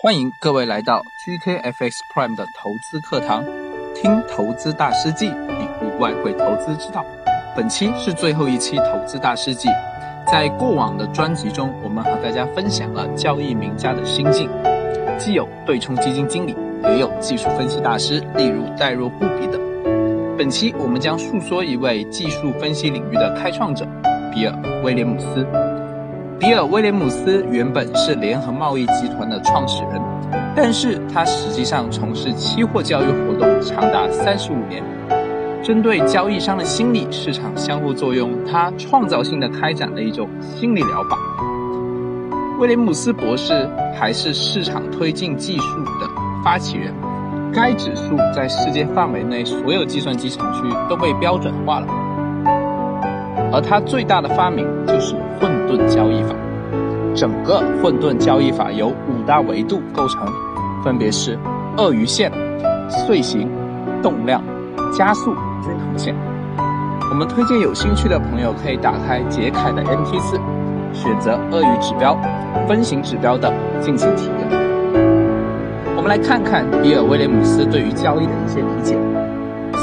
欢迎各位来到 GKFX Prime 的投资课堂，听投资大师记，领悟外汇投资之道。本期是最后一期投资大师记，在过往的专辑中，我们和大家分享了交易名家的心境，既有对冲基金经理，也有技术分析大师，例如戴若布比等。本期我们将述说一位技术分析领域的开创者——比尔·威廉姆斯。比尔·威廉姆斯原本是联合贸易集团的创始人，但是他实际上从事期货交易活动长达三十五年。针对交易商的心理、市场相互作用，他创造性的开展了一种心理疗法。威廉姆斯博士还是市场推进技术的发起人，该指数在世界范围内所有计算机程序都被标准化了。而他最大的发明就是混沌交易法。整个混沌交易法由五大维度构成，分别是鳄鱼线、碎形、动量、加速、均衡线。我们推荐有兴趣的朋友可以打开杰凯的 MT4，选择鳄鱼指标、分形指标等进行体验。我们来看看比尔·威廉姆斯对于交易的一些理解。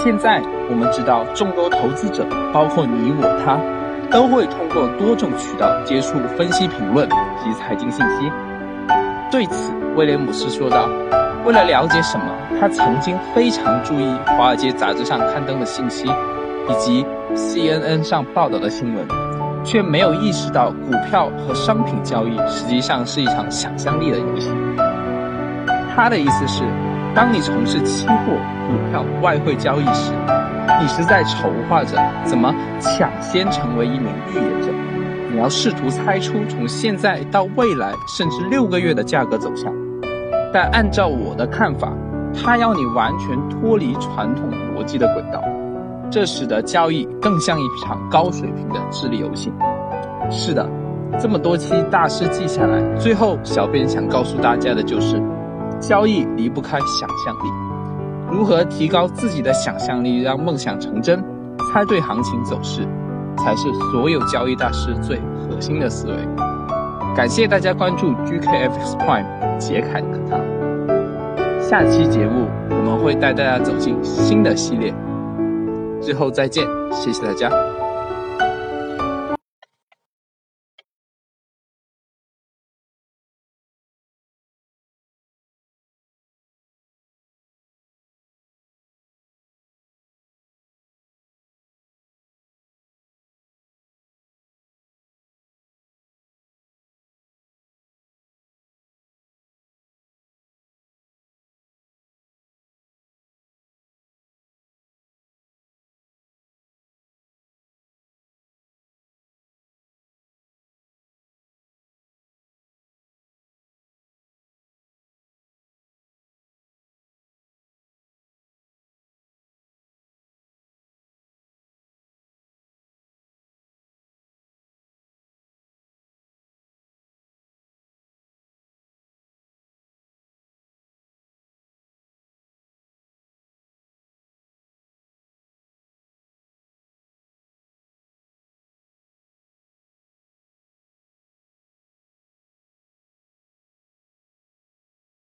现在我们知道，众多投资者，包括你我他，都会通过多种渠道接触分析评论及财经信息。对此，威廉姆斯说道：“为了了解什么，他曾经非常注意《华尔街》杂志上刊登的信息，以及 CNN 上报道的新闻，却没有意识到股票和商品交易实际上是一场想象力的游戏。”他的意思是。当你从事期货、股票、外汇交易时，你是在筹划着怎么抢先成为一名预言者。你要试图猜出从现在到未来甚至六个月的价格走向。但按照我的看法，他要你完全脱离传统逻辑的轨道，这使得交易更像一场高水平的智力游戏。是的，这么多期大师记下来，最后小编想告诉大家的就是。交易离不开想象力，如何提高自己的想象力，让梦想成真，猜对行情走势，才是所有交易大师最核心的思维。感谢大家关注 GKFX Prime 杰凯课堂，下期节目我们会带大家走进新的系列，最后再见，谢谢大家。